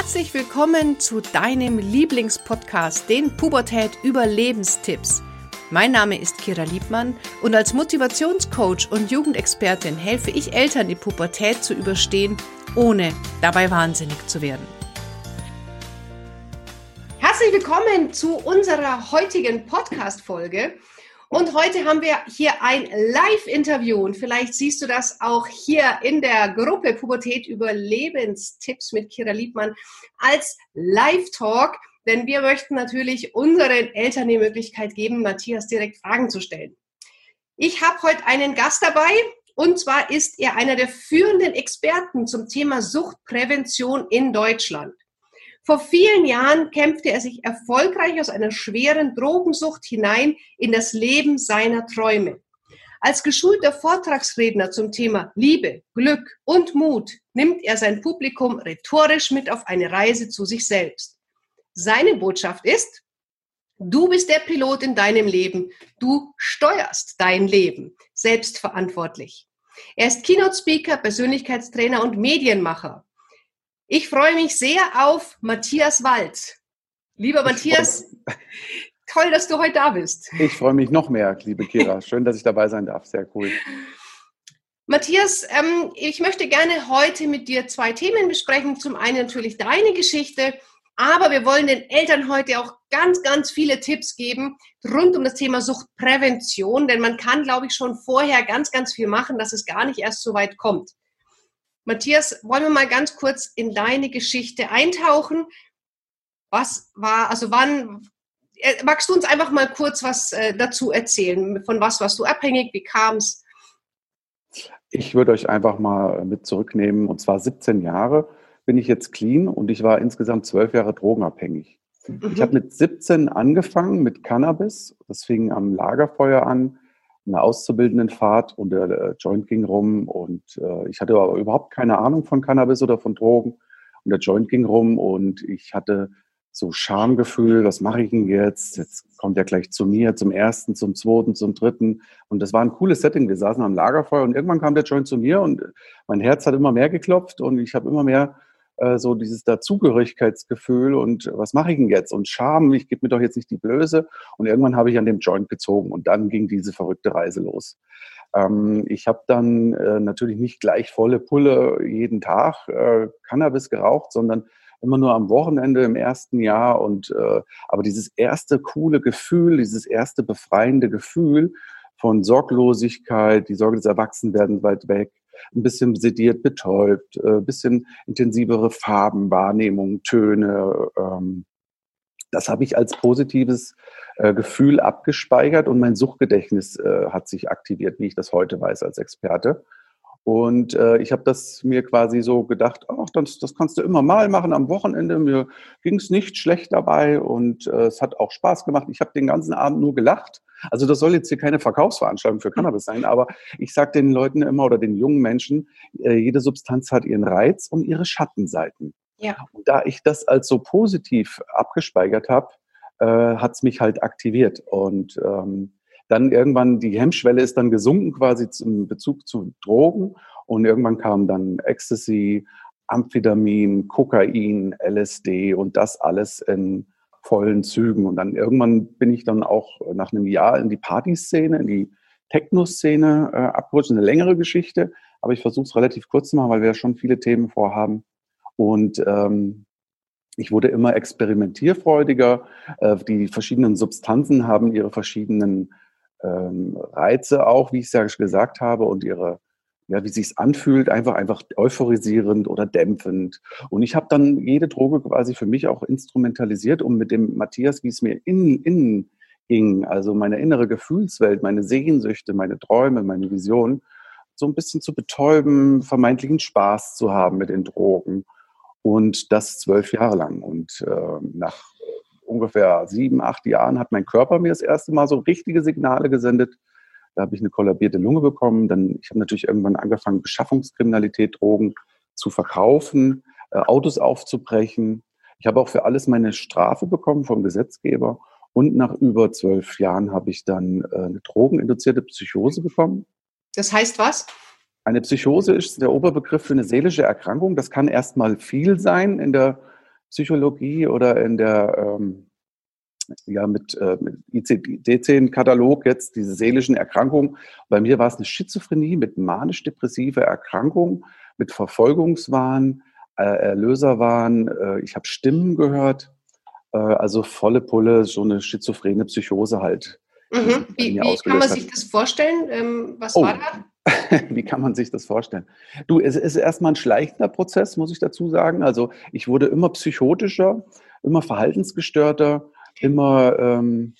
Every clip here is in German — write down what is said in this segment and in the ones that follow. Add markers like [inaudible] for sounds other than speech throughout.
Herzlich willkommen zu deinem Lieblingspodcast, den Pubertät Überlebenstipps. Mein Name ist Kira Liebmann und als Motivationscoach und Jugendexpertin helfe ich Eltern, die Pubertät zu überstehen, ohne dabei wahnsinnig zu werden. Herzlich willkommen zu unserer heutigen Podcast-Folge. Und heute haben wir hier ein Live-Interview und vielleicht siehst du das auch hier in der Gruppe Pubertät Überlebenstipps mit Kira Liebmann als Live-Talk, denn wir möchten natürlich unseren Eltern die Möglichkeit geben, Matthias direkt Fragen zu stellen. Ich habe heute einen Gast dabei und zwar ist er einer der führenden Experten zum Thema Suchtprävention in Deutschland. Vor vielen Jahren kämpfte er sich erfolgreich aus einer schweren Drogensucht hinein in das Leben seiner Träume. Als geschulter Vortragsredner zum Thema Liebe, Glück und Mut nimmt er sein Publikum rhetorisch mit auf eine Reise zu sich selbst. Seine Botschaft ist, du bist der Pilot in deinem Leben, du steuerst dein Leben, selbstverantwortlich. Er ist Keynote-Speaker, Persönlichkeitstrainer und Medienmacher. Ich freue mich sehr auf Matthias Wald. Lieber Matthias, toll, dass du heute da bist. Ich freue mich noch mehr, liebe Kira. Schön, dass ich dabei sein darf. Sehr cool. Matthias, ähm, ich möchte gerne heute mit dir zwei Themen besprechen. Zum einen natürlich deine Geschichte, aber wir wollen den Eltern heute auch ganz, ganz viele Tipps geben rund um das Thema Suchtprävention, denn man kann, glaube ich, schon vorher ganz, ganz viel machen, dass es gar nicht erst so weit kommt. Matthias, wollen wir mal ganz kurz in deine Geschichte eintauchen? Was war, also wann, äh, magst du uns einfach mal kurz was äh, dazu erzählen? Von was warst du abhängig? Wie kam es? Ich würde euch einfach mal mit zurücknehmen. Und zwar 17 Jahre bin ich jetzt clean und ich war insgesamt zwölf Jahre drogenabhängig. Mhm. Ich habe mit 17 angefangen mit Cannabis. Das fing am Lagerfeuer an eine Auszubildendenfahrt und der, Joint ging rum und äh, ich hatte aber überhaupt keine Ahnung von Cannabis oder von Drogen und der Joint ging rum und ich hatte so Schamgefühl, was mache ich denn jetzt? Jetzt kommt er gleich zu mir, zum ersten, zum zweiten, zum dritten. Und das war ein cooles Setting. Wir saßen am Lagerfeuer und irgendwann kam der Joint zu mir und mein Herz hat immer mehr geklopft und ich habe immer mehr äh, so dieses Dazugehörigkeitsgefühl und was mache ich denn jetzt? Und Scham, ich gebe mir doch jetzt nicht die Blöße. Und irgendwann habe ich an dem Joint gezogen und dann ging diese verrückte Reise los. Ähm, ich habe dann äh, natürlich nicht gleich volle Pulle jeden Tag äh, Cannabis geraucht, sondern immer nur am Wochenende im ersten Jahr. Und äh, aber dieses erste coole Gefühl, dieses erste befreiende Gefühl von Sorglosigkeit, die Sorge des Erwachsenwerdens weit weg, ein bisschen sediert, betäubt, ein äh, bisschen intensivere Farben, Wahrnehmung, Töne. Ähm, das habe ich als positives äh, Gefühl abgespeichert und mein Suchtgedächtnis äh, hat sich aktiviert, wie ich das heute weiß als Experte. Und äh, ich habe das mir quasi so gedacht, ach, das, das kannst du immer mal machen am Wochenende. Mir ging es nicht schlecht dabei und äh, es hat auch Spaß gemacht. Ich habe den ganzen Abend nur gelacht. Also das soll jetzt hier keine Verkaufsveranstaltung für Cannabis sein, aber ich sage den Leuten immer oder den jungen Menschen, äh, jede Substanz hat ihren Reiz und ihre Schattenseiten. Ja. Und da ich das als so positiv abgespeichert habe, äh, hat es mich halt aktiviert. Und ähm, dann irgendwann, die Hemmschwelle ist dann gesunken quasi zum Bezug zu Drogen und irgendwann kam dann Ecstasy, Amphetamin, Kokain, LSD und das alles in vollen Zügen. Und dann irgendwann bin ich dann auch nach einem Jahr in die Partyszene, in die Techno-Szene äh, abgerutscht. Eine längere Geschichte, aber ich versuche es relativ kurz zu machen, weil wir ja schon viele Themen vorhaben. Und ähm, ich wurde immer experimentierfreudiger. Äh, die verschiedenen Substanzen haben ihre verschiedenen ähm, Reize auch, wie ich es ja gesagt habe, und ihre, ja, wie sich's anfühlt, einfach einfach euphorisierend oder dämpfend. Und ich habe dann jede Droge quasi für mich auch instrumentalisiert, um mit dem Matthias, wie es mir innen, innen ging, also meine innere Gefühlswelt, meine Sehnsüchte, meine Träume, meine Visionen, so ein bisschen zu betäuben, vermeintlichen Spaß zu haben mit den Drogen. Und das zwölf Jahre lang. Und äh, nach ungefähr sieben, acht Jahren hat mein Körper mir das erste Mal so richtige Signale gesendet. Da habe ich eine kollabierte Lunge bekommen. Dann, ich habe natürlich irgendwann angefangen, Beschaffungskriminalität, Drogen zu verkaufen, äh, Autos aufzubrechen. Ich habe auch für alles meine Strafe bekommen vom Gesetzgeber. Und nach über zwölf Jahren habe ich dann äh, eine drogeninduzierte Psychose bekommen. Das heißt was? Eine Psychose ist der Oberbegriff für eine seelische Erkrankung. Das kann erstmal viel sein in der Psychologie oder in der ähm, ja mit, äh, mit ICD-10-Katalog jetzt diese seelischen Erkrankungen. Bei mir war es eine Schizophrenie mit manisch-depressiver Erkrankung, mit Verfolgungswahn, äh, Erlöserwahn. Äh, ich habe Stimmen gehört, äh, also volle Pulle, so eine schizophrene Psychose halt. Mhm. Wie, wie kann man sich das vorstellen? Ähm, was oh. war da? [laughs] Wie kann man sich das vorstellen? Du, es ist erstmal ein schleichender Prozess, muss ich dazu sagen. Also ich wurde immer psychotischer, immer verhaltensgestörter, immer ähm,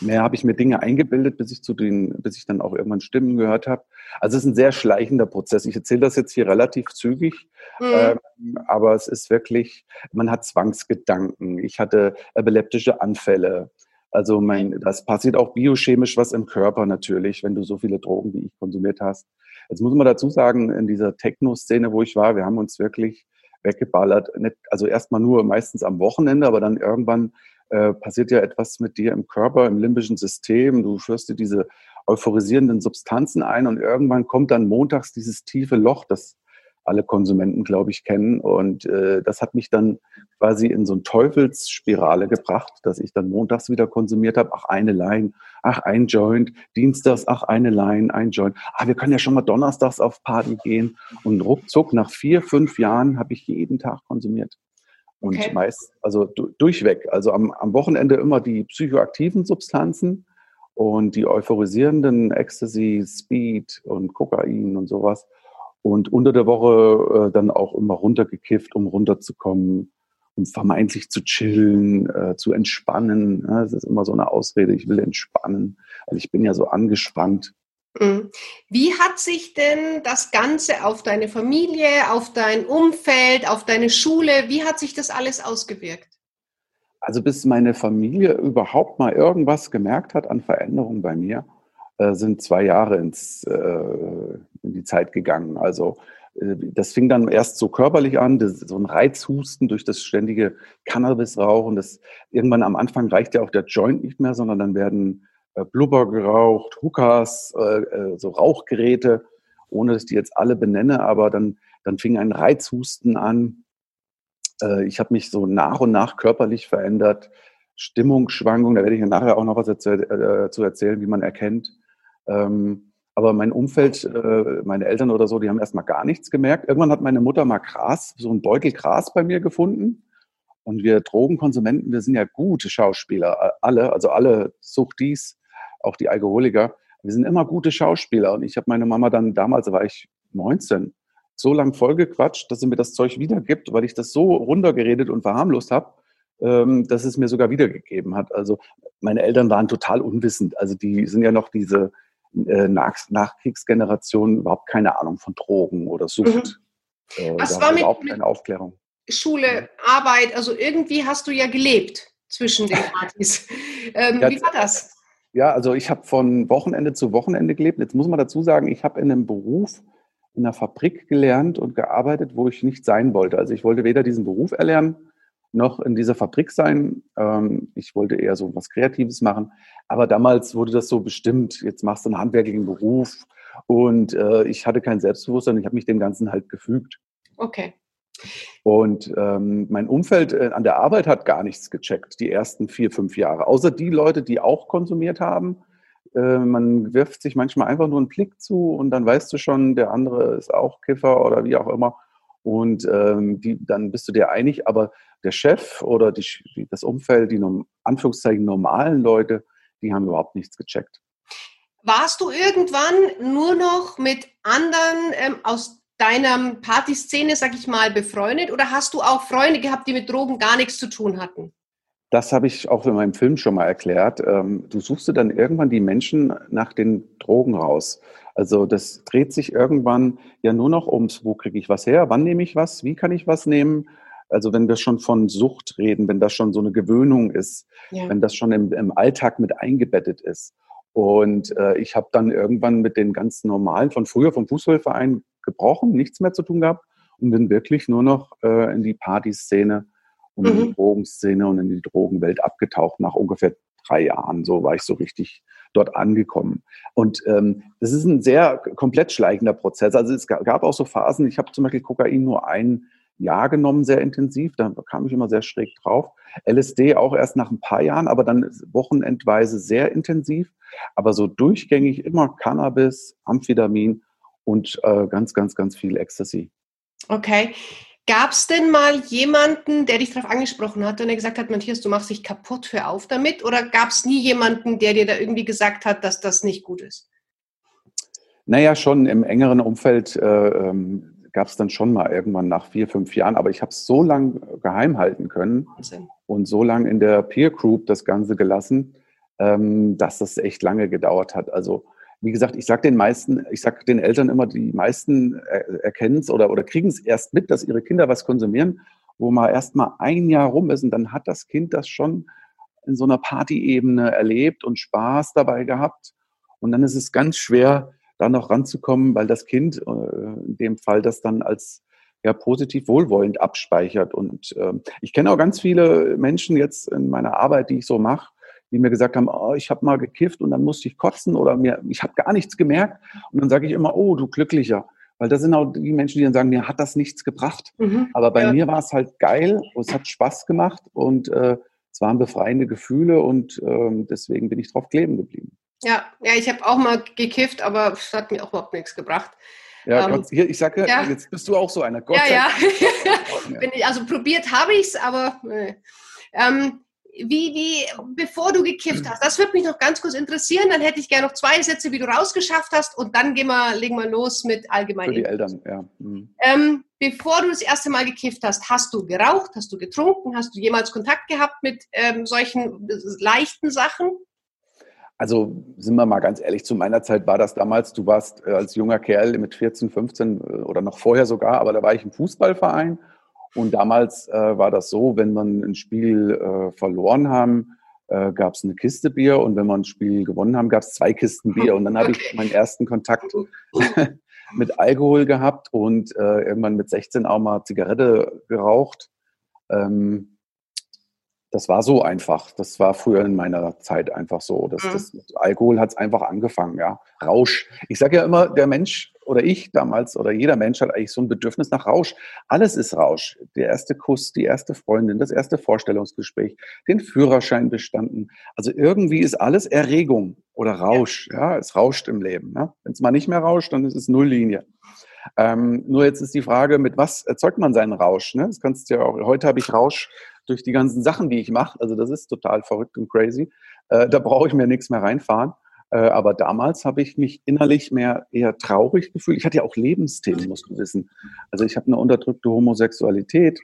mehr habe ich mir Dinge eingebildet, bis ich zu den, bis ich dann auch irgendwann Stimmen gehört habe. Also es ist ein sehr schleichender Prozess. Ich erzähle das jetzt hier relativ zügig, mhm. ähm, aber es ist wirklich, man hat Zwangsgedanken. Ich hatte epileptische Anfälle. Also mein, das passiert auch biochemisch was im Körper natürlich, wenn du so viele Drogen wie ich konsumiert hast. Jetzt muss man dazu sagen, in dieser Techno-Szene, wo ich war, wir haben uns wirklich weggeballert. Also erstmal nur meistens am Wochenende, aber dann irgendwann äh, passiert ja etwas mit dir im Körper, im limbischen System. Du führst dir diese euphorisierenden Substanzen ein und irgendwann kommt dann montags dieses tiefe Loch, das alle Konsumenten, glaube ich, kennen. Und äh, das hat mich dann quasi in so eine Teufelsspirale gebracht, dass ich dann montags wieder konsumiert habe. Ach, eine Line, ach, ein Joint, dienstags, ach, eine Line, ein Joint. Ah, wir können ja schon mal donnerstags auf Party gehen. Und ruckzuck, nach vier, fünf Jahren habe ich jeden Tag konsumiert. Und okay. meist, also durchweg, also am, am Wochenende immer die psychoaktiven Substanzen und die euphorisierenden Ecstasy, Speed und Kokain und sowas. Und unter der Woche äh, dann auch immer runtergekifft, um runterzukommen, um vermeintlich zu chillen, äh, zu entspannen. Ja, das ist immer so eine Ausrede, ich will entspannen, weil ich bin ja so angespannt. Mhm. Wie hat sich denn das Ganze auf deine Familie, auf dein Umfeld, auf deine Schule, wie hat sich das alles ausgewirkt? Also bis meine Familie überhaupt mal irgendwas gemerkt hat an Veränderungen bei mir, äh, sind zwei Jahre ins, äh, in die Zeit gegangen. Also äh, das fing dann erst so körperlich an, das, so ein Reizhusten durch das ständige Cannabisrauchen. Das, irgendwann am Anfang reicht ja auch der Joint nicht mehr, sondern dann werden äh, Blubber geraucht, Hookahs, äh, äh, so Rauchgeräte, ohne dass ich die jetzt alle benenne, aber dann, dann fing ein Reizhusten an. ich habe mich so nach und nach körperlich verändert. Stimmungsschwankungen, da werde ich nachher auch noch was dazu erzählen, wie man erkennt. Ähm, aber mein Umfeld, meine Eltern oder so, die haben erstmal gar nichts gemerkt. Irgendwann hat meine Mutter mal Gras, so ein Beutel Gras bei mir gefunden. Und wir Drogenkonsumenten, wir sind ja gute Schauspieler, alle, also alle Suchtis, auch die Alkoholiker, wir sind immer gute Schauspieler. Und ich habe meine Mama dann, damals war ich 19, so lang vollgequatscht, dass sie mir das Zeug wiedergibt, weil ich das so runtergeredet und verharmlost habe, ähm, dass es mir sogar wiedergegeben hat. Also meine Eltern waren total unwissend. Also die sind ja noch diese äh, Nach Nachkriegsgeneration, überhaupt keine Ahnung von Drogen oder Sucht. Mhm. Äh, Was war mit, überhaupt keine Aufklärung. Schule, Arbeit, also irgendwie hast du ja gelebt zwischen den [laughs] Partys. ähm, ja, wie war das? Ja, also ich habe von Wochenende zu Wochenende gelebt. Jetzt muss man dazu sagen, ich habe in einem Beruf in einer Fabrik gelernt und gearbeitet, wo ich nicht sein wollte. Also ich wollte weder diesen Beruf erlernen, noch in dieser Fabrik sein. Ähm, ich wollte eher so was Kreatives machen. Aber damals wurde das so bestimmt, jetzt machst du einen handwerklichen Beruf. Und äh, ich hatte kein Selbstbewusstsein. Ich habe mich dem Ganzen halt gefügt. Okay. Und ähm, mein Umfeld äh, an der Arbeit hat gar nichts gecheckt, die ersten vier, fünf Jahre. Außer die Leute, die auch konsumiert haben. Äh, man wirft sich manchmal einfach nur einen Blick zu und dann weißt du schon, der andere ist auch Kiffer oder wie auch immer. Und ähm, die, dann bist du dir einig. Aber der Chef oder die, das Umfeld, die Anführungszeichen normalen Leute, die haben überhaupt nichts gecheckt. Warst du irgendwann nur noch mit anderen ähm, aus deiner Partyszene, sag ich mal, befreundet oder hast du auch Freunde gehabt, die mit Drogen gar nichts zu tun hatten? Das habe ich auch in meinem Film schon mal erklärt. Ähm, du suchst dann irgendwann die Menschen nach den Drogen raus. Also das dreht sich irgendwann ja nur noch ums, wo kriege ich was her, wann nehme ich was, wie kann ich was nehmen. Also wenn wir schon von Sucht reden, wenn das schon so eine Gewöhnung ist, ja. wenn das schon im, im Alltag mit eingebettet ist. Und äh, ich habe dann irgendwann mit den ganz normalen, von früher vom Fußballverein gebrochen, nichts mehr zu tun gehabt und bin wirklich nur noch äh, in die Partyszene und mhm. in die mhm. Drogenszene und in die Drogenwelt abgetaucht nach ungefähr drei Jahren. So war ich so richtig dort angekommen. Und ähm, das ist ein sehr komplett schleichender Prozess. Also es gab auch so Phasen, ich habe zum Beispiel Kokain nur ein Jahr genommen, sehr intensiv. Da kam ich immer sehr schräg drauf. LSD auch erst nach ein paar Jahren, aber dann wochenendweise sehr intensiv. Aber so durchgängig immer Cannabis, Amphetamin und äh, ganz, ganz, ganz viel Ecstasy. Okay. Gab es denn mal jemanden, der dich darauf angesprochen hat und der gesagt hat, Matthias, du machst dich kaputt, hör auf damit? Oder gab es nie jemanden, der dir da irgendwie gesagt hat, dass das nicht gut ist? Naja, schon im engeren Umfeld äh, ähm, gab es dann schon mal irgendwann nach vier, fünf Jahren, aber ich habe es so lange geheim halten können Wahnsinn. und so lange in der Peer Group das Ganze gelassen, ähm, dass das echt lange gedauert hat. Also wie gesagt, ich sage den meisten, ich sage den Eltern immer, die meisten erkennen es oder, oder kriegen es erst mit, dass ihre Kinder was konsumieren, wo mal erst mal ein Jahr rum ist und dann hat das Kind das schon in so einer Partyebene erlebt und Spaß dabei gehabt. Und dann ist es ganz schwer, da noch ranzukommen, weil das Kind äh, in dem Fall das dann als ja, positiv wohlwollend abspeichert. Und äh, ich kenne auch ganz viele Menschen jetzt in meiner Arbeit, die ich so mache, die mir gesagt haben, oh, ich habe mal gekifft und dann musste ich kotzen oder mir, ich habe gar nichts gemerkt. Und dann sage ich immer, oh, du Glücklicher. Weil das sind auch die Menschen, die dann sagen, mir hat das nichts gebracht. Mhm. Aber bei ja. mir war es halt geil, es hat Spaß gemacht und äh, es waren befreiende Gefühle und äh, deswegen bin ich drauf kleben geblieben. Ja, ja, ich habe auch mal gekifft, aber es hat mir auch überhaupt nichts gebracht. Ja, ähm, Gott, hier, ich sage, ja. jetzt bist du auch so einer. Gott ja, ja. [laughs] ich, also probiert habe ich es, aber äh, ähm, wie, wie, bevor du gekifft hast, das würde mich noch ganz kurz interessieren. Dann hätte ich gerne noch zwei Sätze, wie du rausgeschafft hast und dann gehen wir, legen wir los mit allgemein. Für die Eltern, ja. Mhm. Ähm, bevor du das erste Mal gekifft hast, hast du geraucht, hast du getrunken, hast du jemals Kontakt gehabt mit ähm, solchen leichten Sachen? Also sind wir mal ganz ehrlich, zu meiner Zeit war das damals, du warst äh, als junger Kerl mit 14, 15 äh, oder noch vorher sogar, aber da war ich im Fußballverein und damals äh, war das so, wenn man ein Spiel äh, verloren haben, äh, gab es eine Kiste Bier und wenn wir ein Spiel gewonnen haben, gab es zwei Kisten Bier und dann habe ich meinen ersten Kontakt [laughs] mit Alkohol gehabt und äh, irgendwann mit 16 auch mal Zigarette geraucht. Ähm, das war so einfach. Das war früher in meiner Zeit einfach so. Das, mhm. das Alkohol hat es einfach angefangen, ja. Rausch. Ich sage ja immer, der Mensch oder ich damals oder jeder Mensch hat eigentlich so ein Bedürfnis nach Rausch. Alles ist Rausch. Der erste Kuss, die erste Freundin, das erste Vorstellungsgespräch, den Führerschein bestanden. Also irgendwie ist alles Erregung oder Rausch. Ja, es rauscht im Leben. Ne? Wenn es mal nicht mehr rauscht, dann ist es Nulllinie. Ähm, nur jetzt ist die Frage, mit was erzeugt man seinen Rausch? Ne? Das kannst du ja auch. Heute habe ich Rausch durch die ganzen Sachen, die ich mache. Also das ist total verrückt und crazy. Äh, da brauche ich mir nichts mehr reinfahren. Äh, aber damals habe ich mich innerlich mehr eher traurig gefühlt. Ich hatte ja auch Lebensthemen, musst du wissen. Also ich habe eine unterdrückte Homosexualität.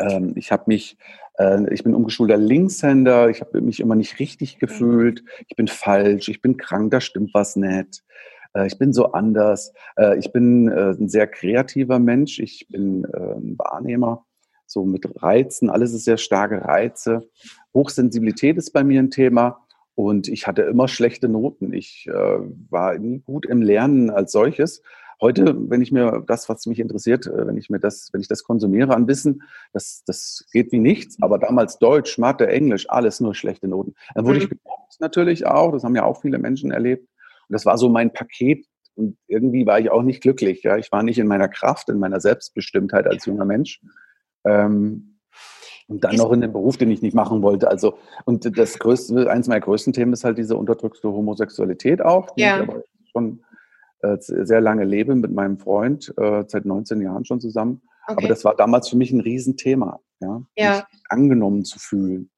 Ähm, ich habe mich, äh, ich bin umgeschulter Linkshänder. Ich habe mich immer nicht richtig gefühlt. Ich bin falsch. Ich bin krank. Da stimmt was nicht. Äh, ich bin so anders. Äh, ich bin äh, ein sehr kreativer Mensch. Ich bin ein Wahrnehmer so mit Reizen, alles ist sehr starke Reize. Hochsensibilität ist bei mir ein Thema und ich hatte immer schlechte Noten. Ich äh, war nie gut im Lernen als solches. Heute, wenn ich mir das, was mich interessiert, äh, wenn ich mir das, wenn ich das konsumiere an Wissen, das, das geht wie nichts. Aber damals Deutsch, Mathe, Englisch, alles nur schlechte Noten. Dann wurde mhm. ich gemobbt natürlich auch. Das haben ja auch viele Menschen erlebt. Und das war so mein Paket. Und irgendwie war ich auch nicht glücklich. Ja, ich war nicht in meiner Kraft, in meiner Selbstbestimmtheit als junger Mensch. Ähm, und dann noch in dem Beruf, den ich nicht machen wollte. Also, und das größte, eins meiner größten Themen ist halt diese unterdrückte Homosexualität auch, die ja. ich aber schon äh, sehr lange lebe mit meinem Freund, äh, seit 19 Jahren schon zusammen. Okay. Aber das war damals für mich ein Riesenthema, ja, ja. mich angenommen zu fühlen.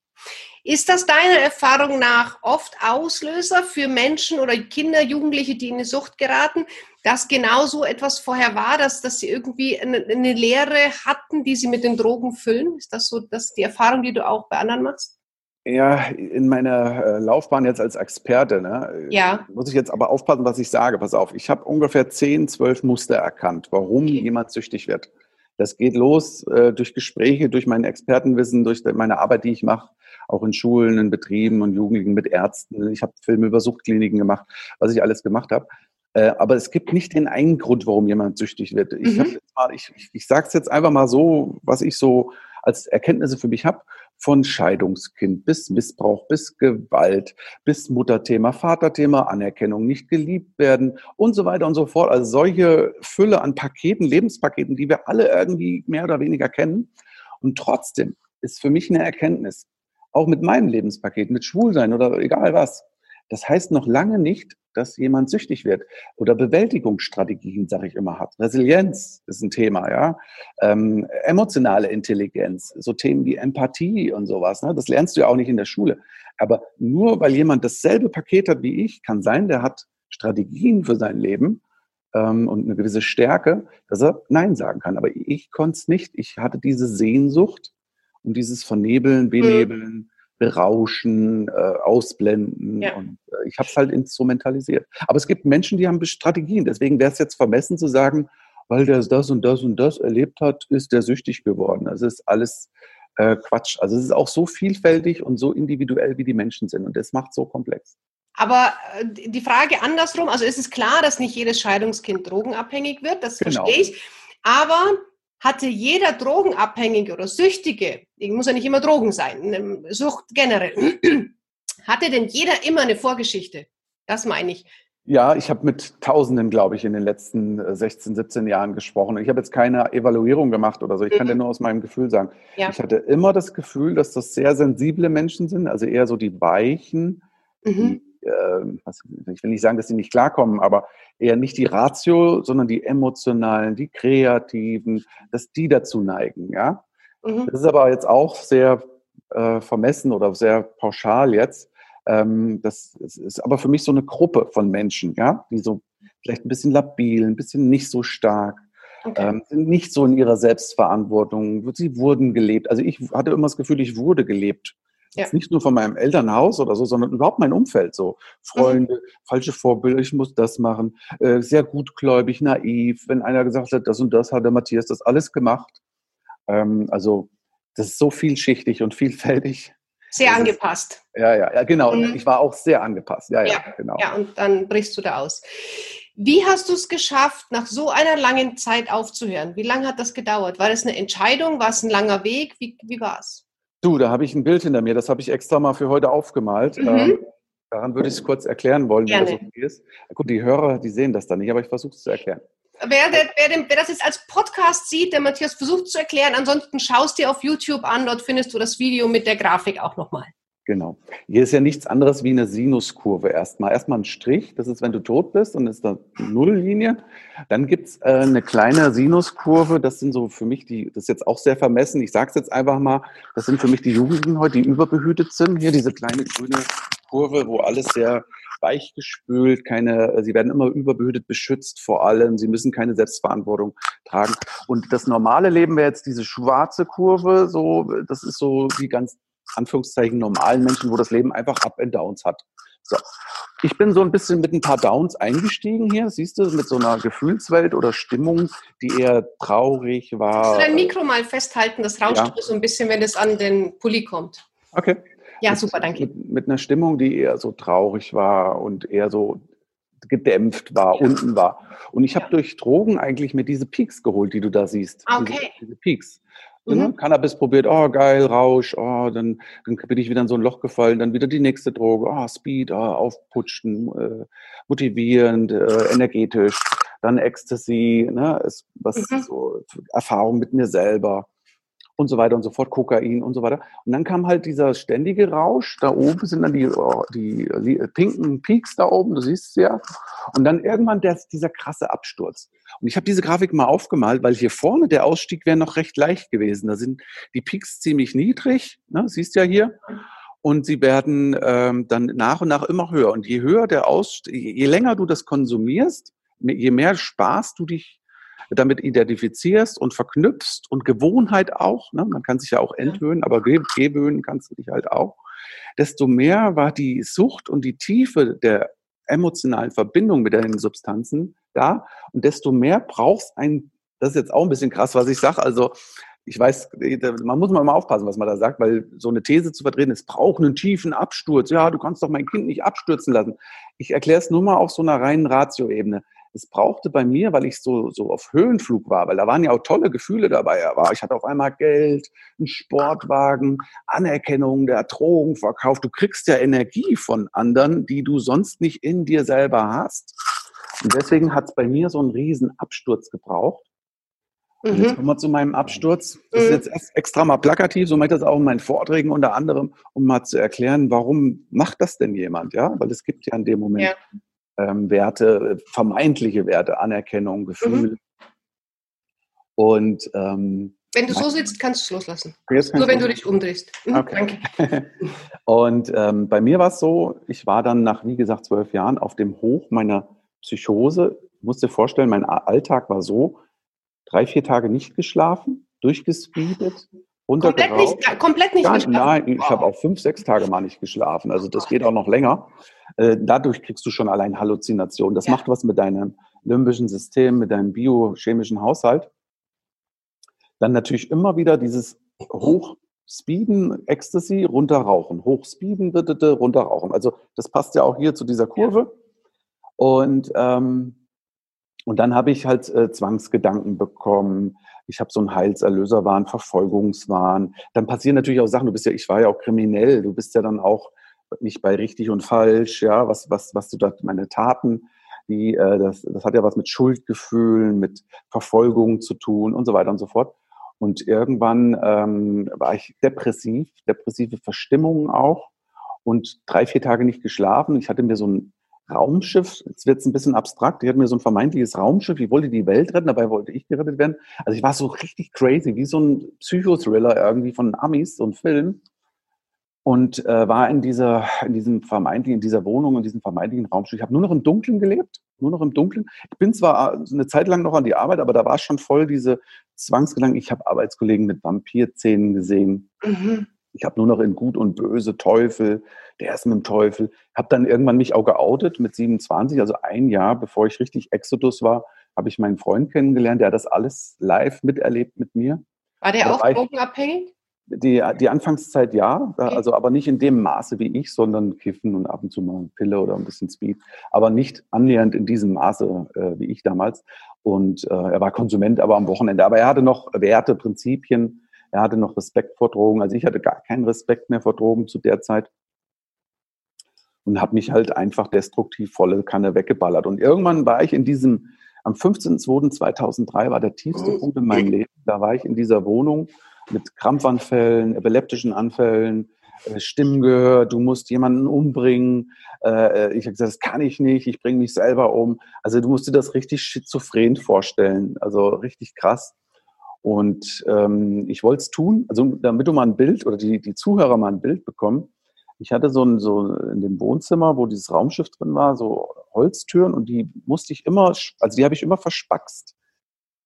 Ist das deiner Erfahrung nach oft Auslöser für Menschen oder Kinder, Jugendliche, die in eine Sucht geraten, dass genau so etwas vorher war, dass, dass sie irgendwie eine, eine Lehre hatten, die sie mit den Drogen füllen? Ist das so das die Erfahrung, die du auch bei anderen machst? Ja, in meiner äh, Laufbahn jetzt als Experte, ne, ja. muss ich jetzt aber aufpassen, was ich sage. Pass auf, ich habe ungefähr 10, 12 Muster erkannt, warum okay. jemand süchtig wird. Das geht los äh, durch Gespräche, durch mein Expertenwissen, durch meine Arbeit, die ich mache, auch in Schulen, in Betrieben und Jugendlichen mit Ärzten. Ich habe Filme über Suchtkliniken gemacht, was ich alles gemacht habe. Äh, aber es gibt nicht den einen Grund, warum jemand süchtig wird. Ich, mhm. ich, ich, ich sage es jetzt einfach mal so, was ich so als Erkenntnisse für mich habe. Von Scheidungskind bis Missbrauch, bis Gewalt, bis Mutterthema, Vaterthema, Anerkennung, nicht geliebt werden und so weiter und so fort. Also solche Fülle an Paketen, Lebenspaketen, die wir alle irgendwie mehr oder weniger kennen. Und trotzdem ist für mich eine Erkenntnis, auch mit meinem Lebenspaket, mit Schwulsein oder egal was, das heißt noch lange nicht, dass jemand süchtig wird oder Bewältigungsstrategien, sage ich immer, hat. Resilienz ist ein Thema, ja. Ähm, emotionale Intelligenz, so Themen wie Empathie und sowas. Ne? Das lernst du ja auch nicht in der Schule. Aber nur weil jemand dasselbe Paket hat wie ich, kann sein, der hat Strategien für sein Leben ähm, und eine gewisse Stärke, dass er Nein sagen kann. Aber ich konnte es nicht. Ich hatte diese Sehnsucht und dieses Vernebeln, Benebeln. Mhm berauschen, äh, ausblenden. Ja. Und äh, ich habe es halt instrumentalisiert. Aber es gibt Menschen, die haben Strategien. Deswegen wäre es jetzt vermessen zu sagen, weil der das und das und das erlebt hat, ist der süchtig geworden. Das ist alles äh, Quatsch. Also es ist auch so vielfältig und so individuell, wie die Menschen sind. Und das macht so komplex. Aber äh, die Frage andersrum, also es ist klar, dass nicht jedes Scheidungskind drogenabhängig wird, das genau. verstehe ich. Aber hatte jeder Drogenabhängige oder Süchtige, muss ja nicht immer Drogen sein, Sucht generell, [clears throat] hatte denn jeder immer eine Vorgeschichte? Das meine ich. Ja, ich habe mit Tausenden, glaube ich, in den letzten 16, äh, 17 Jahren gesprochen. Ich habe jetzt keine Evaluierung gemacht oder so. Ich mhm. kann dir nur aus meinem Gefühl sagen. Ja. Ich hatte immer das Gefühl, dass das sehr sensible Menschen sind, also eher so die Weichen, mhm. die ich will nicht sagen, dass sie nicht klarkommen, aber eher nicht die Ratio, sondern die emotionalen, die kreativen, dass die dazu neigen, ja. Mhm. Das ist aber jetzt auch sehr äh, vermessen oder sehr pauschal jetzt. Ähm, das ist aber für mich so eine Gruppe von Menschen, ja, die so vielleicht ein bisschen labil, ein bisschen nicht so stark, okay. ähm, nicht so in ihrer Selbstverantwortung. Sie wurden gelebt. Also ich hatte immer das Gefühl, ich wurde gelebt ja. nicht nur von meinem Elternhaus oder so, sondern überhaupt mein Umfeld. So Freunde, mhm. falsche Vorbilder, ich muss das machen, äh, sehr gutgläubig, naiv. Wenn einer gesagt hat, das und das hat der Matthias das alles gemacht. Ähm, also das ist so vielschichtig und vielfältig. Sehr das angepasst. Ist, ja, ja, ja, genau. Mhm. Ich war auch sehr angepasst. Ja, ja, ja, genau. Ja, und dann brichst du da aus. Wie hast du es geschafft, nach so einer langen Zeit aufzuhören? Wie lange hat das gedauert? War das eine Entscheidung? War es ein langer Weg? Wie, wie war es? Du, da habe ich ein Bild hinter mir, das habe ich extra mal für heute aufgemalt. Mhm. Ähm, daran würde ich es kurz erklären wollen, Gerne. wie das okay ist. Gut, die Hörer, die sehen das dann nicht, aber ich versuche es zu erklären. Wer, der, wer, den, wer, das jetzt als Podcast sieht, der Matthias versucht zu erklären, ansonsten schaust dir auf YouTube an, dort findest du das Video mit der Grafik auch nochmal. Genau. Hier ist ja nichts anderes wie eine Sinuskurve erstmal. Erstmal ein Strich, das ist, wenn du tot bist und ist da Nulllinie. Dann gibt's äh, eine kleine Sinuskurve, das sind so für mich die, das ist jetzt auch sehr vermessen, ich sage es jetzt einfach mal, das sind für mich die Jugendlichen heute, die überbehütet sind. Hier diese kleine grüne Kurve, wo alles sehr weich gespült, keine, sie werden immer überbehütet, beschützt vor allem, sie müssen keine Selbstverantwortung tragen. Und das normale Leben wäre jetzt diese schwarze Kurve, so, das ist so die ganz Anführungszeichen normalen Menschen, wo das Leben einfach Up and Downs hat. So. Ich bin so ein bisschen mit ein paar Downs eingestiegen hier, siehst du, mit so einer Gefühlswelt oder Stimmung, die eher traurig war. Kannst du dein Mikro mal festhalten, das rauscht ja. so ein bisschen, wenn es an den Pulli kommt. Okay. Ja, mit, super, danke. Mit, mit, einer Stimmung, die eher so traurig war und eher so gedämpft war, ja. unten war. Und ich habe ja. durch Drogen eigentlich mir diese Peaks geholt, die du da siehst. Ah, okay. Diese, diese Peaks. Mhm. Cannabis probiert, oh geil, Rausch, oh, dann, dann bin ich wieder in so ein Loch gefallen, dann wieder die nächste Droge, oh, Speed, oh, aufputschen, äh, motivierend, äh, energetisch, dann Ecstasy, ne, ist, was mhm. so Erfahrung mit mir selber und so weiter und so fort, Kokain und so weiter. Und dann kam halt dieser ständige Rausch, da oben sind dann die, oh, die, die pinken Peaks da oben, du siehst es ja. Und dann irgendwann der, dieser krasse Absturz. Und ich habe diese Grafik mal aufgemalt, weil hier vorne der Ausstieg wäre noch recht leicht gewesen. Da sind die Peaks ziemlich niedrig, ne, siehst ja hier. Und sie werden ähm, dann nach und nach immer höher. Und je höher der Ausstieg, je länger du das konsumierst, je mehr Spaß du dich damit identifizierst und verknüpfst und Gewohnheit auch, ne? man kann sich ja auch entwöhnen, aber gewöhnen kannst du dich halt auch, desto mehr war die Sucht und die Tiefe der emotionalen Verbindung mit den Substanzen da und desto mehr brauchst ein, das ist jetzt auch ein bisschen krass, was ich sage, also ich weiß, man muss mal immer aufpassen, was man da sagt, weil so eine These zu vertreten, es braucht einen tiefen Absturz. Ja, du kannst doch mein Kind nicht abstürzen lassen. Ich erkläre es nur mal auf so einer reinen Ratio-Ebene es brauchte bei mir, weil ich so, so auf Höhenflug war, weil da waren ja auch tolle Gefühle dabei. Ich hatte auf einmal Geld, einen Sportwagen, Anerkennung, der Drogenverkauf. Du kriegst ja Energie von anderen, die du sonst nicht in dir selber hast. Und deswegen hat es bei mir so einen riesen Absturz gebraucht. Und jetzt mhm. kommen wir zu meinem Absturz. Das ist mhm. jetzt extra mal plakativ, so mache ich das auch in meinen Vorträgen unter anderem, um mal zu erklären, warum macht das denn jemand, ja? Weil es gibt ja in dem Moment ja. Ähm, Werte, vermeintliche Werte, Anerkennung, Gefühl. Mhm. Und ähm, wenn du so sitzt, kannst du es loslassen. Nur wenn du dich umdrehst. Mhm, okay. Danke. [laughs] Und ähm, bei mir war es so, ich war dann nach, wie gesagt, zwölf Jahren auf dem Hoch meiner Psychose. Ich musste vorstellen, mein Alltag war so, drei, vier Tage nicht geschlafen, durchgespeedet, Komplett nicht, komplett nicht Gar, geschlafen? Nein, ich wow. habe auch fünf, sechs Tage mal nicht geschlafen. Also das geht auch noch länger. Äh, dadurch kriegst du schon allein Halluzinationen. Das ja. macht was mit deinem limbischen System, mit deinem biochemischen Haushalt. Dann natürlich immer wieder dieses Hochspeeden, Ecstasy, runterrauchen. Hochspeeden, bitte, runterrauchen. Also das passt ja auch hier zu dieser Kurve. Ja. Und ähm, und dann habe ich halt äh, Zwangsgedanken bekommen. Ich habe so einen Heilserlöserwahn, Verfolgungswahn. Dann passieren natürlich auch Sachen. Du bist ja, ich war ja auch kriminell. Du bist ja dann auch nicht bei richtig und falsch. Ja, was, was, was du da, meine Taten, die, äh, das, das hat ja was mit Schuldgefühlen, mit Verfolgung zu tun und so weiter und so fort. Und irgendwann ähm, war ich depressiv, depressive Verstimmungen auch und drei, vier Tage nicht geschlafen. Ich hatte mir so ein Raumschiff, jetzt wird es ein bisschen abstrakt, die hat mir so ein vermeintliches Raumschiff, ich wollte die Welt retten, dabei wollte ich gerettet werden. Also ich war so richtig crazy, wie so ein Psychothriller irgendwie von Amis, so ein Film. Und äh, war in dieser, in diesem vermeintlichen, in dieser Wohnung, in diesem vermeintlichen Raumschiff. Ich habe nur noch im Dunkeln gelebt, nur noch im Dunkeln. Ich bin zwar eine Zeit lang noch an die Arbeit, aber da war schon voll diese Zwangsgedanken. Ich habe Arbeitskollegen mit Vampirzähnen gesehen. Mhm. Ich habe nur noch in Gut und Böse Teufel, der ist mit dem Teufel. Habe dann irgendwann mich auch geoutet mit 27, also ein Jahr bevor ich richtig Exodus war, habe ich meinen Freund kennengelernt, der hat das alles live miterlebt mit mir. War der auch drogenabhängig? Die, die Anfangszeit ja, also aber nicht in dem Maße wie ich, sondern kiffen und ab und zu mal eine Pille oder ein bisschen Speed, aber nicht annähernd in diesem Maße äh, wie ich damals. Und äh, er war Konsument, aber am Wochenende. Aber er hatte noch Werte, Prinzipien, er hatte noch Respekt vor Drogen. Also ich hatte gar keinen Respekt mehr vor Drogen zu der Zeit und habe mich halt einfach destruktiv volle Kanne weggeballert. Und irgendwann war ich in diesem, am 15.02.2003 war der tiefste oh. Punkt in meinem Leben. Da war ich in dieser Wohnung mit Krampfanfällen, epileptischen Anfällen, äh, Stimmen gehört, du musst jemanden umbringen. Äh, ich habe gesagt, das kann ich nicht, ich bringe mich selber um. Also du musst dir das richtig schizophren vorstellen, also richtig krass. Und ähm, ich wollte es tun, also damit du mal ein Bild oder die, die Zuhörer mal ein Bild bekommen. Ich hatte so, ein, so in dem Wohnzimmer, wo dieses Raumschiff drin war, so Holztüren und die musste ich immer, also die habe ich immer verspackst,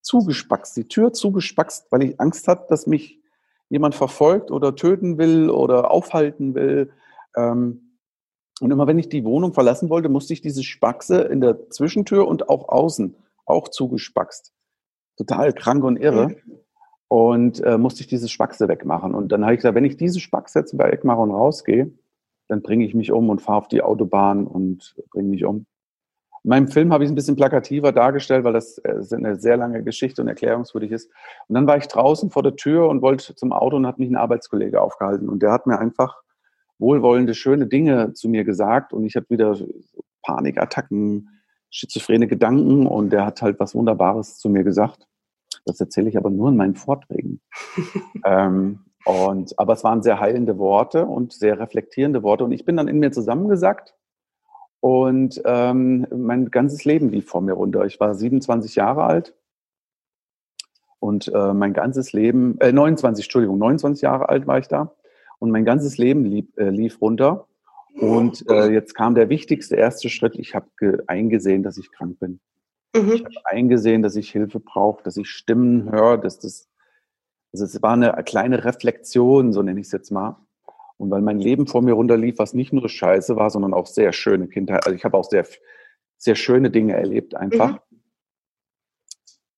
zugespackst, die Tür zugespackst, weil ich Angst hatte, dass mich jemand verfolgt oder töten will oder aufhalten will. Ähm, und immer wenn ich die Wohnung verlassen wollte, musste ich diese Spackse in der Zwischentür und auch außen auch zugespackst total krank und irre. Mhm. Und äh, musste ich diese Spackse wegmachen. Und dann habe ich gesagt, wenn ich diese Spackse jetzt wegmache und rausgehe, dann bringe ich mich um und fahre auf die Autobahn und bringe mich um. In meinem Film habe ich es ein bisschen plakativer dargestellt, weil das äh, eine sehr lange Geschichte und erklärungswürdig ist. Und dann war ich draußen vor der Tür und wollte zum Auto und hat mich ein Arbeitskollege aufgehalten. Und der hat mir einfach wohlwollende, schöne Dinge zu mir gesagt. Und ich habe wieder Panikattacken, schizophrene Gedanken. Und der hat halt was Wunderbares zu mir gesagt. Das erzähle ich aber nur in meinen Vorträgen. [laughs] ähm, und, aber es waren sehr heilende Worte und sehr reflektierende Worte. Und ich bin dann in mir zusammengesackt und ähm, mein ganzes Leben lief vor mir runter. Ich war 27 Jahre alt und äh, mein ganzes Leben, äh, 29, Entschuldigung, 29 Jahre alt war ich da und mein ganzes Leben lief, äh, lief runter. Und äh, jetzt kam der wichtigste erste Schritt. Ich habe eingesehen, dass ich krank bin. Mhm. Ich habe eingesehen, dass ich Hilfe brauche, dass ich Stimmen höre, dass das, also es war eine kleine Reflexion, so nenne ich es jetzt mal. Und weil mein Leben vor mir runterlief, was nicht nur scheiße war, sondern auch sehr schöne Kindheit. Also ich habe auch sehr, sehr schöne Dinge erlebt einfach. Mhm.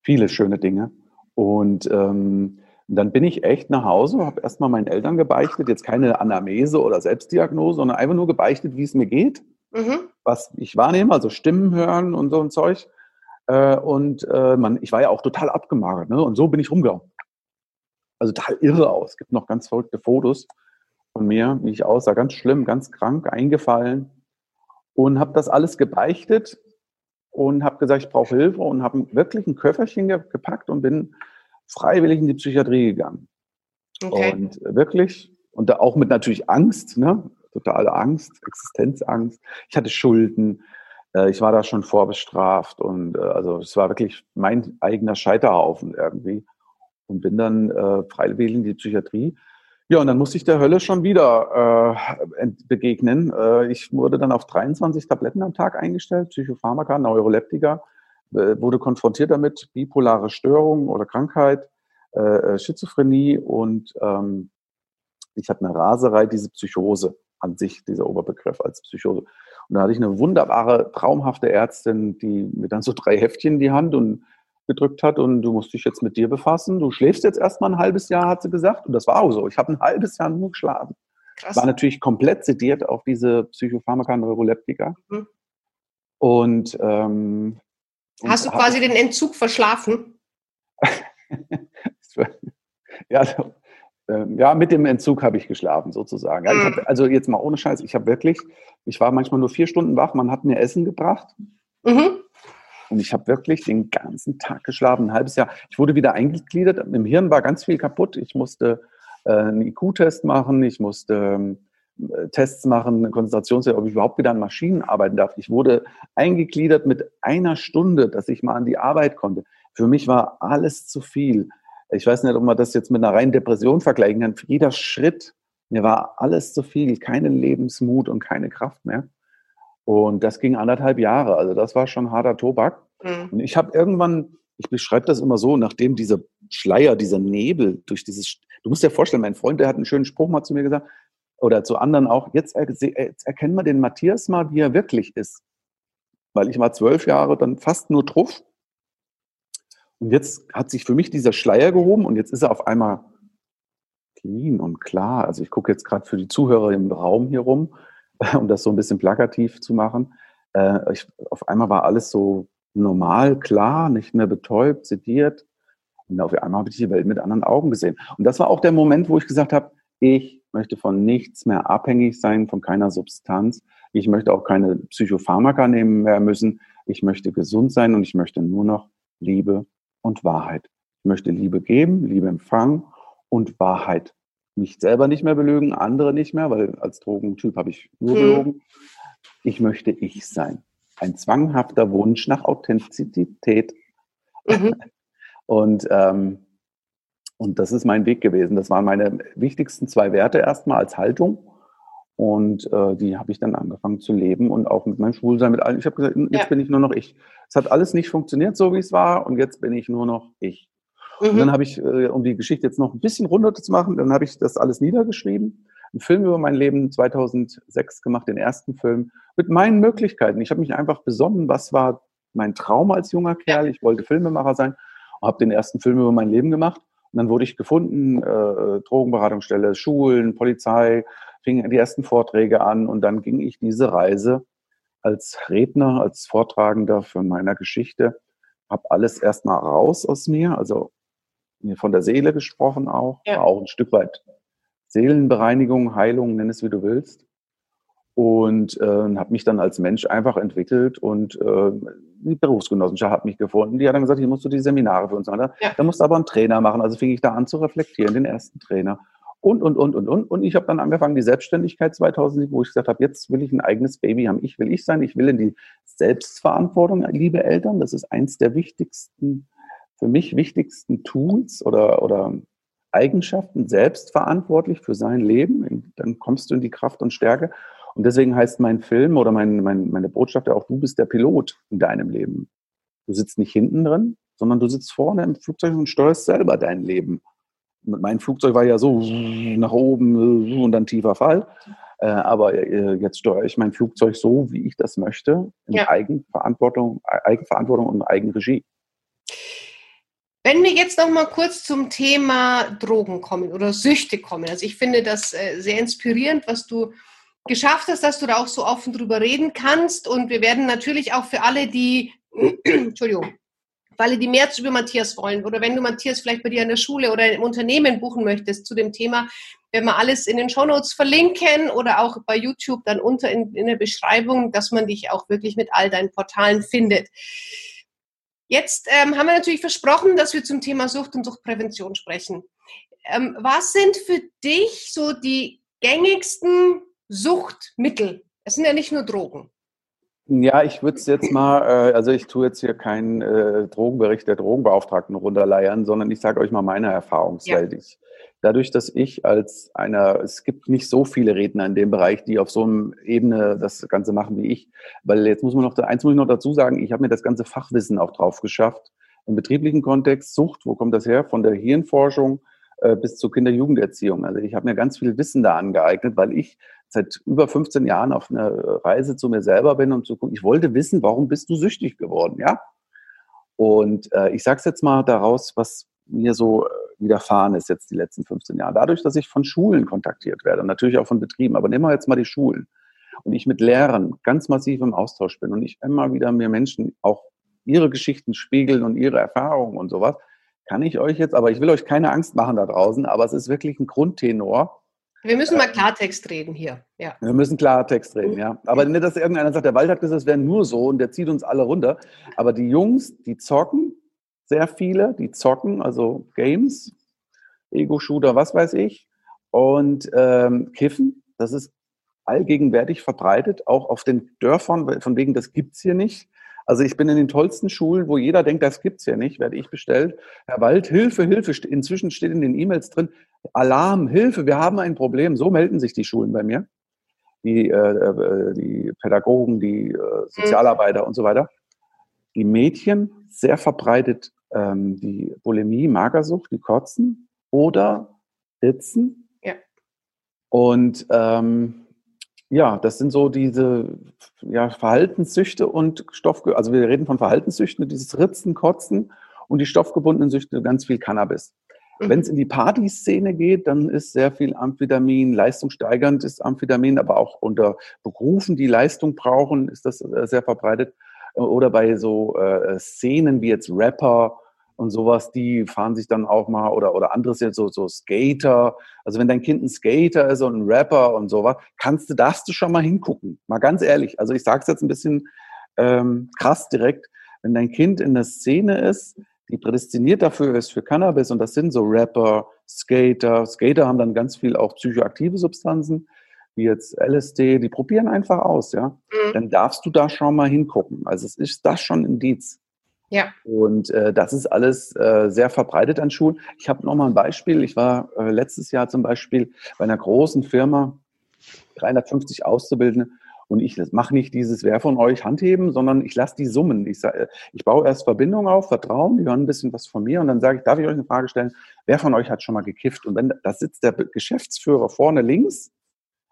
Viele schöne Dinge. Und ähm, dann bin ich echt nach Hause, habe erstmal meinen Eltern gebeichtet, jetzt keine Anamnese oder Selbstdiagnose, sondern einfach nur gebeichtet, wie es mir geht, mhm. was ich wahrnehme, also Stimmen hören und so ein Zeug. Äh, und äh, man, ich war ja auch total abgemagert. Ne? Und so bin ich rumgelaufen. Also total irre aus. Es gibt noch ganz verrückte Fotos von mir, wie ich aussah. Ganz schlimm, ganz krank, eingefallen. Und habe das alles gebeichtet und habe gesagt, ich brauche Hilfe und habe wirklich ein Köfferchen gepackt und bin freiwillig in die Psychiatrie gegangen. Okay. Und wirklich, und da auch mit natürlich Angst, ne? totale Angst, Existenzangst. Ich hatte Schulden, äh, ich war da schon vorbestraft und äh, also es war wirklich mein eigener Scheiterhaufen irgendwie und bin dann äh, freiwillig in die Psychiatrie. Ja, und dann musste ich der Hölle schon wieder äh, begegnen. Äh, ich wurde dann auf 23 Tabletten am Tag eingestellt, Psychopharmaka, Neuroleptika, äh, wurde konfrontiert damit, bipolare Störung oder Krankheit, äh, äh, Schizophrenie und ähm, ich hatte eine Raserei, diese Psychose an sich, dieser Oberbegriff als Psychose. Und da hatte ich eine wunderbare, traumhafte Ärztin, die mir dann so drei Heftchen in die Hand und gedrückt hat und du musst dich jetzt mit dir befassen. Du schläfst jetzt erstmal ein halbes Jahr, hat sie gesagt. Und das war auch so. Ich habe ein halbes Jahr nur geschlafen. Krass. War natürlich komplett sediert auf diese Psychopharmaka, Neuroleptika. Mhm. Und, ähm, Hast und du quasi den Entzug verschlafen? [laughs] ja, also, ähm, ja, mit dem Entzug habe ich geschlafen sozusagen. Ja, hab, mhm. also jetzt mal ohne Scheiß, ich habe wirklich, ich war manchmal nur vier Stunden wach, man hat mir Essen gebracht. Mhm. Und ich habe wirklich den ganzen Tag geschlafen, ein halbes Jahr. Ich wurde wieder eingegliedert, im Hirn war ganz viel kaputt. Ich musste äh, einen IQ-Test machen, ich musste äh, Tests machen, Konzentrationstest, ob ich überhaupt wieder an Maschinen arbeiten darf. Ich wurde eingegliedert mit einer Stunde, dass ich mal an die Arbeit konnte. Für mich war alles zu viel. Ich weiß nicht, ob man das jetzt mit einer reinen Depression vergleichen kann. Jeder Schritt, mir war alles zu viel, keine Lebensmut und keine Kraft mehr. Und das ging anderthalb Jahre. Also das war schon harter Tobak. Mhm. Und ich habe irgendwann, ich beschreibe das immer so, nachdem dieser Schleier, dieser Nebel durch dieses, du musst dir vorstellen, mein Freund, der hat einen schönen Spruch mal zu mir gesagt, oder zu anderen auch, jetzt, er, jetzt erkennen wir den Matthias mal, wie er wirklich ist. Weil ich war zwölf Jahre dann fast nur Truff. Und jetzt hat sich für mich dieser Schleier gehoben und jetzt ist er auf einmal clean und klar. Also ich gucke jetzt gerade für die Zuhörer im Raum hier rum [laughs] um das so ein bisschen plakativ zu machen. Äh, ich, auf einmal war alles so normal, klar, nicht mehr betäubt, sediert. Und auf einmal habe ich die Welt mit anderen Augen gesehen. Und das war auch der Moment, wo ich gesagt habe, ich möchte von nichts mehr abhängig sein, von keiner Substanz. Ich möchte auch keine Psychopharmaka nehmen mehr müssen. Ich möchte gesund sein und ich möchte nur noch Liebe und Wahrheit. Ich möchte Liebe geben, Liebe empfangen und Wahrheit mich selber nicht mehr belügen, andere nicht mehr, weil als Drogentyp habe ich nur gelogen. Hm. Ich möchte ich sein. Ein zwanghafter Wunsch nach Authentizität. Mhm. [laughs] Und, ähm, und das ist mein Weg gewesen. Das waren meine wichtigsten zwei Werte erstmal als Haltung. Und äh, die habe ich dann angefangen zu leben und auch mit meinem Schwulsein, mit allen. Ich habe gesagt, jetzt ja. bin ich nur noch ich. Es hat alles nicht funktioniert, so wie es war, und jetzt bin ich nur noch ich. Mhm. Und dann habe ich, äh, um die Geschichte jetzt noch ein bisschen runter zu machen, dann habe ich das alles niedergeschrieben, einen Film über mein Leben 2006 gemacht, den ersten Film, mit meinen Möglichkeiten. Ich habe mich einfach besonnen, was war mein Traum als junger Kerl. Ich wollte Filmemacher sein und habe den ersten Film über mein Leben gemacht. Und dann wurde ich gefunden, äh, Drogenberatungsstelle, Schulen, Polizei, fingen die ersten Vorträge an und dann ging ich diese Reise als Redner, als Vortragender für meiner Geschichte, habe alles erstmal raus aus mir, also von der Seele gesprochen auch, ja. auch ein Stück weit Seelenbereinigung, Heilung, nenn es wie du willst. Und äh, habe mich dann als Mensch einfach entwickelt und äh, die Berufsgenossenschaft hat mich gefunden. Die hat dann gesagt, hier musst du die Seminare für uns machen. Ja. Da musst du aber einen Trainer machen. Also fing ich da an zu reflektieren, den ersten Trainer. Und, und, und, und, und. Und ich habe dann angefangen, die Selbstständigkeit 2007, wo ich gesagt habe, jetzt will ich ein eigenes Baby haben. Ich will ich sein. Ich will in die Selbstverantwortung, liebe Eltern. Das ist eins der wichtigsten für mich wichtigsten Tools oder, oder Eigenschaften selbstverantwortlich für sein Leben. Dann kommst du in die Kraft und Stärke. Und deswegen heißt mein Film oder mein, mein, meine Botschaft ja auch, du bist der Pilot in deinem Leben. Du sitzt nicht hinten drin, sondern du sitzt vorne im Flugzeug und steuerst selber dein Leben. Mein Flugzeug war ja so nach oben und dann tiefer Fall. Äh, aber äh, jetzt steuere ich mein Flugzeug so, wie ich das möchte, in ja. Eigenverantwortung, Eigenverantwortung und Eigenregie. Wenn wir jetzt noch mal kurz zum Thema Drogen kommen oder Süchte kommen. Also ich finde das äh, sehr inspirierend, was du geschafft hast, dass du da auch so offen drüber reden kannst. Und wir werden natürlich auch für alle, die [clears throat] Entschuldigung, für alle, die mehr über Matthias wollen oder wenn du Matthias vielleicht bei dir in der Schule oder im Unternehmen buchen möchtest zu dem Thema, werden wir alles in den Shownotes verlinken oder auch bei YouTube dann unter in, in der Beschreibung, dass man dich auch wirklich mit all deinen Portalen findet. Jetzt ähm, haben wir natürlich versprochen, dass wir zum Thema Sucht und Suchtprävention sprechen. Ähm, was sind für dich so die gängigsten Suchtmittel? Es sind ja nicht nur Drogen. Ja, ich würde es jetzt mal, äh, also ich tue jetzt hier keinen äh, Drogenbericht der Drogenbeauftragten runterleiern, sondern ich sage euch mal meine Erfahrungswelt. Ja. Ich, dadurch, dass ich als einer, es gibt nicht so viele Redner in dem Bereich, die auf so einer Ebene das Ganze machen wie ich, weil jetzt muss man noch, eins muss ich noch dazu sagen, ich habe mir das ganze Fachwissen auch drauf geschafft. Im betrieblichen Kontext, Sucht, wo kommt das her? Von der Hirnforschung äh, bis zur Kinder-Jugenderziehung. Also ich habe mir ganz viel Wissen da angeeignet, weil ich seit über 15 Jahren auf einer Reise zu mir selber bin und zu gucken, ich wollte wissen, warum bist du süchtig geworden, ja? Und äh, ich sage es jetzt mal daraus, was mir so äh, widerfahren ist jetzt die letzten 15 Jahre. Dadurch, dass ich von Schulen kontaktiert werde, natürlich auch von Betrieben, aber nehmen wir jetzt mal die Schulen und ich mit Lehrern ganz massiv im Austausch bin und ich immer wieder mir Menschen auch ihre Geschichten spiegeln und ihre Erfahrungen und sowas, kann ich euch jetzt, aber ich will euch keine Angst machen da draußen, aber es ist wirklich ein Grundtenor, wir müssen mal ähm, Klartext reden hier. Ja. Wir müssen Klartext reden, ja. Aber nicht, dass irgendeiner sagt, der Wald hat gesagt, es wäre nur so und der zieht uns alle runter. Aber die Jungs, die zocken, sehr viele, die zocken, also Games, Ego-Shooter, was weiß ich, und ähm, Kiffen, das ist allgegenwärtig verbreitet, auch auf den Dörfern, von wegen, das gibt es hier nicht. Also ich bin in den tollsten Schulen, wo jeder denkt, das gibt's ja nicht, werde ich bestellt. Herr Wald, Hilfe, Hilfe. Inzwischen steht in den E-Mails drin, Alarm, Hilfe, wir haben ein Problem. So melden sich die Schulen bei mir. Die, äh, äh die Pädagogen, die äh, Sozialarbeiter und so weiter. Die Mädchen, sehr verbreitet ähm, die Bulimie, Magersucht, die Kotzen oder Ritzen. Ja. Und ähm, ja, das sind so diese ja, Verhaltenssüchte und Stoff, also wir reden von Verhaltenssüchten, dieses Ritzen, Kotzen und die stoffgebundenen Süchte, ganz viel Cannabis. Mhm. Wenn es in die Partyszene geht, dann ist sehr viel Amphetamin, leistungssteigernd ist Amphetamin, aber auch unter Berufen, die Leistung brauchen, ist das äh, sehr verbreitet. Oder bei so äh, Szenen wie jetzt Rapper und sowas, die fahren sich dann auch mal oder, oder anderes jetzt so, so Skater. Also wenn dein Kind ein Skater ist und ein Rapper und sowas, kannst du, darfst du schon mal hingucken. Mal ganz ehrlich. Also ich sage es jetzt ein bisschen ähm, krass direkt. Wenn dein Kind in der Szene ist, die prädestiniert dafür ist für Cannabis und das sind so Rapper, Skater. Skater haben dann ganz viel auch psychoaktive Substanzen, wie jetzt LSD, die probieren einfach aus, ja. Mhm. Dann darfst du da schon mal hingucken. Also es ist das schon ein Indiz. Ja. Und äh, das ist alles äh, sehr verbreitet an Schulen. Ich habe noch mal ein Beispiel. Ich war äh, letztes Jahr zum Beispiel bei einer großen Firma, 350 Auszubildende, und ich mache nicht dieses Wer von euch Handheben, sondern ich lasse die summen. Ich, sag, ich baue erst Verbindung auf, Vertrauen, die hören ein bisschen was von mir und dann sage ich, darf ich euch eine Frage stellen? Wer von euch hat schon mal gekifft? Und wenn da sitzt der Geschäftsführer vorne links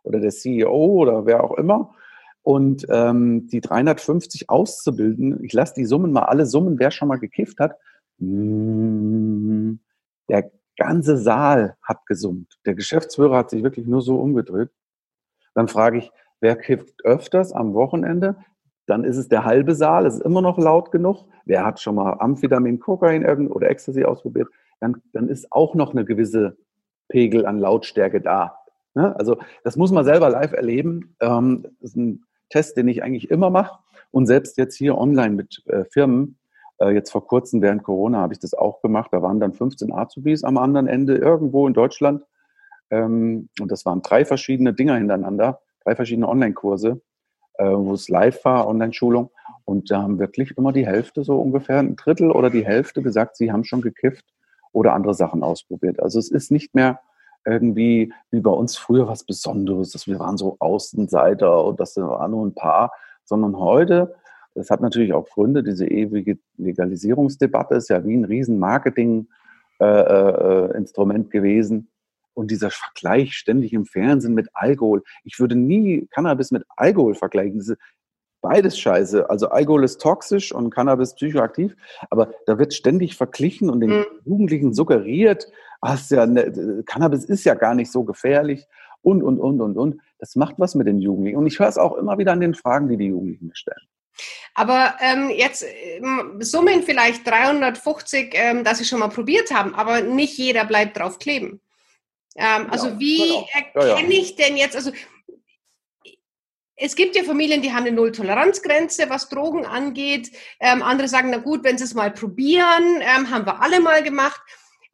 oder der CEO oder wer auch immer und ähm, die 350 auszubilden, ich lasse die Summen mal alle summen, wer schon mal gekifft hat, mm, der ganze Saal hat gesummt. Der Geschäftsführer hat sich wirklich nur so umgedreht. Dann frage ich, wer kifft öfters am Wochenende? Dann ist es der halbe Saal, es ist immer noch laut genug. Wer hat schon mal Amphetamin, Kokain oder Ecstasy ausprobiert? Dann, dann ist auch noch eine gewisse Pegel an Lautstärke da. Ne? Also das muss man selber live erleben. Ähm, das ist ein Test, den ich eigentlich immer mache. Und selbst jetzt hier online mit äh, Firmen, äh, jetzt vor kurzem während Corona habe ich das auch gemacht. Da waren dann 15 Azubis am anderen Ende irgendwo in Deutschland. Ähm, und das waren drei verschiedene Dinger hintereinander, drei verschiedene Online-Kurse, äh, wo es live war, Online-Schulung. Und da haben wirklich immer die Hälfte, so ungefähr ein Drittel oder die Hälfte gesagt, sie haben schon gekifft oder andere Sachen ausprobiert. Also es ist nicht mehr irgendwie wie bei uns früher was Besonderes, dass wir waren so Außenseiter und das war nur ein paar, sondern heute, das hat natürlich auch Gründe, diese ewige Legalisierungsdebatte ist ja wie ein riesen Marketing-Instrument äh, äh, gewesen. Und dieser Vergleich ständig im Fernsehen mit Alkohol. Ich würde nie Cannabis mit Alkohol vergleichen. Diese, beides scheiße. Also Alkohol ist toxisch und Cannabis psychoaktiv, aber da wird ständig verglichen und den mhm. Jugendlichen suggeriert, ach, ja, ne, Cannabis ist ja gar nicht so gefährlich und, und, und, und, und. Das macht was mit den Jugendlichen. Und ich höre es auch immer wieder an den Fragen, die die Jugendlichen mir stellen. Aber ähm, jetzt ähm, summen vielleicht 350, ähm, dass sie schon mal probiert haben, aber nicht jeder bleibt drauf kleben. Ähm, also ja, wie erkenne ja, ja. ich denn jetzt, also es gibt ja Familien, die haben eine Null-Toleranz-Grenze, was Drogen angeht. Ähm, andere sagen, na gut, wenn sie es mal probieren, ähm, haben wir alle mal gemacht.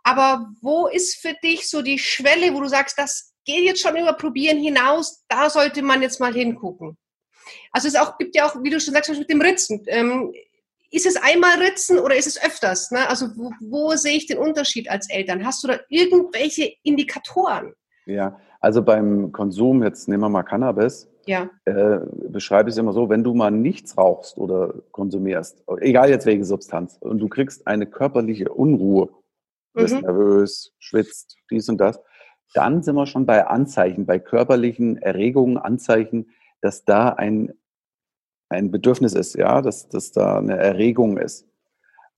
Aber wo ist für dich so die Schwelle, wo du sagst, das geht jetzt schon über Probieren hinaus, da sollte man jetzt mal hingucken? Also es auch, gibt ja auch, wie du schon sagst, mit dem Ritzen. Ähm, ist es einmal Ritzen oder ist es öfters? Ne? Also wo, wo sehe ich den Unterschied als Eltern? Hast du da irgendwelche Indikatoren? Ja, also beim Konsum, jetzt nehmen wir mal Cannabis, ja. äh, beschreibe ich es immer so, wenn du mal nichts rauchst oder konsumierst, egal jetzt welche Substanz, und du kriegst eine körperliche Unruhe, du bist mhm. nervös, schwitzt, dies und das, dann sind wir schon bei Anzeichen, bei körperlichen Erregungen, Anzeichen, dass da ein, ein Bedürfnis ist, ja, dass, dass da eine Erregung ist.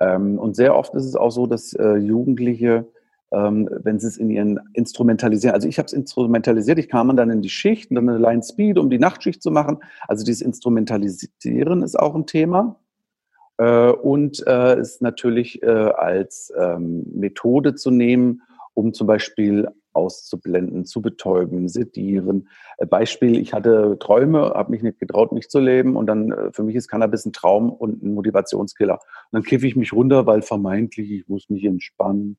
Ähm, und sehr oft ist es auch so, dass äh, Jugendliche ähm, wenn sie es in ihren instrumentalisieren. Also ich habe es instrumentalisiert, ich kam dann in die Schicht und dann eine Line Speed, um die Nachtschicht zu machen. Also dieses Instrumentalisieren ist auch ein Thema. Äh, und äh, ist natürlich äh, als ähm, Methode zu nehmen, um zum Beispiel auszublenden, zu betäuben, sedieren. Äh, Beispiel, ich hatte Träume, habe mich nicht getraut, mich zu leben und dann äh, für mich ist Cannabis ein Traum und ein Motivationskiller. Und dann kiffe ich mich runter, weil vermeintlich ich muss mich entspannen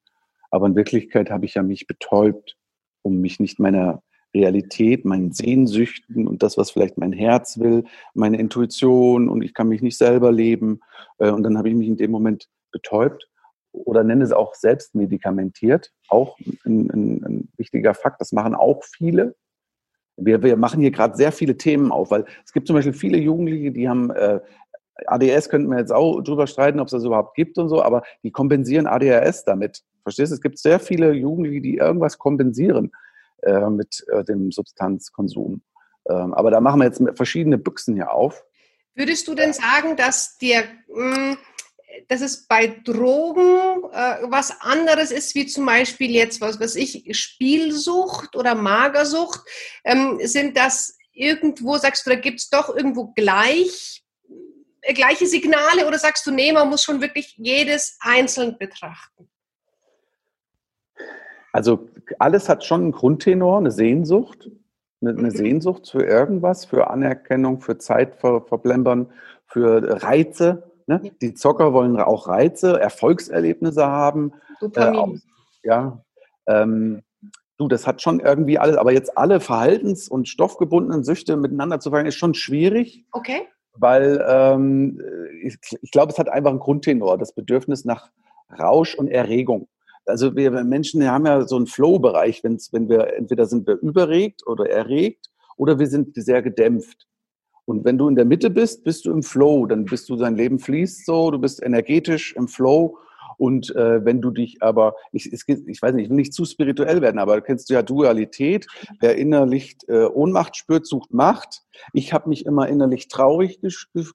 aber in Wirklichkeit habe ich ja mich betäubt, um mich nicht meiner Realität, meinen Sehnsüchten und das, was vielleicht mein Herz will, meine Intuition und ich kann mich nicht selber leben. Äh, und dann habe ich mich in dem Moment betäubt oder nenne es auch selbst medikamentiert. Auch ein, ein, ein wichtiger Fakt. Das machen auch viele. Wir, wir machen hier gerade sehr viele Themen auf, weil es gibt zum Beispiel viele Jugendliche, die haben äh, ADS könnten wir jetzt auch drüber streiten, ob es das überhaupt gibt und so, aber die kompensieren ADHS damit. Verstehst du? Es gibt sehr viele Jugendliche, die irgendwas kompensieren äh, mit äh, dem Substanzkonsum. Ähm, aber da machen wir jetzt verschiedene Büchsen hier auf. Würdest du denn sagen, dass dir, hm, dass es bei Drogen äh, was anderes ist, wie zum Beispiel jetzt, was weiß ich, Spielsucht oder Magersucht? Ähm, sind das irgendwo, sagst du, da gibt es doch irgendwo gleich gleiche Signale oder sagst du, nee, man muss schon wirklich jedes einzeln betrachten? Also alles hat schon einen Grundtenor, eine Sehnsucht, eine, eine mhm. Sehnsucht für irgendwas, für Anerkennung, für Zeitverblembern, für Reize. Ne? Die Zocker wollen auch Reize, Erfolgserlebnisse haben. Dopamin. Äh, auch, ja. Ähm, du, das hat schon irgendwie alles, aber jetzt alle verhaltens- und stoffgebundenen Süchte miteinander zu vergleichen, ist schon schwierig. Okay weil ähm, ich, ich glaube, es hat einfach einen Grundtenor, das Bedürfnis nach Rausch und Erregung. Also wir Menschen haben ja so einen Flow-Bereich, wenn wir entweder sind wir überregt oder erregt oder wir sind sehr gedämpft. Und wenn du in der Mitte bist, bist du im Flow, dann bist du, dein Leben fließt so, du bist energetisch im Flow und äh, wenn du dich aber, ich, ich, ich weiß nicht, ich will nicht zu spirituell werden, aber kennst du ja Dualität. Wer innerlich äh, Ohnmacht spürt, sucht Macht. Ich habe mich immer innerlich traurig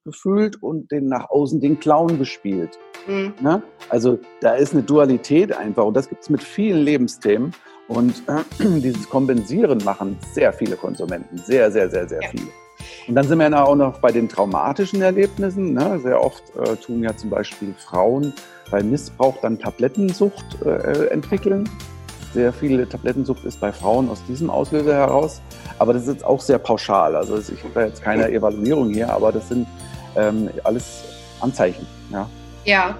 gefühlt und den nach außen den Clown gespielt. Mhm. Ne? Also da ist eine Dualität einfach und das gibt es mit vielen Lebensthemen. Und äh, dieses Kompensieren machen sehr viele Konsumenten, sehr, sehr, sehr, sehr ja. viele. Und dann sind wir ja auch noch bei den traumatischen Erlebnissen. Ne? Sehr oft äh, tun ja zum Beispiel Frauen bei Missbrauch dann Tablettensucht äh, entwickeln. Sehr viele Tablettensucht ist bei Frauen aus diesem Auslöser heraus. Aber das ist jetzt auch sehr pauschal. Also ich habe da jetzt keine Evaluierung hier, aber das sind ähm, alles Anzeichen. Ja. Ja,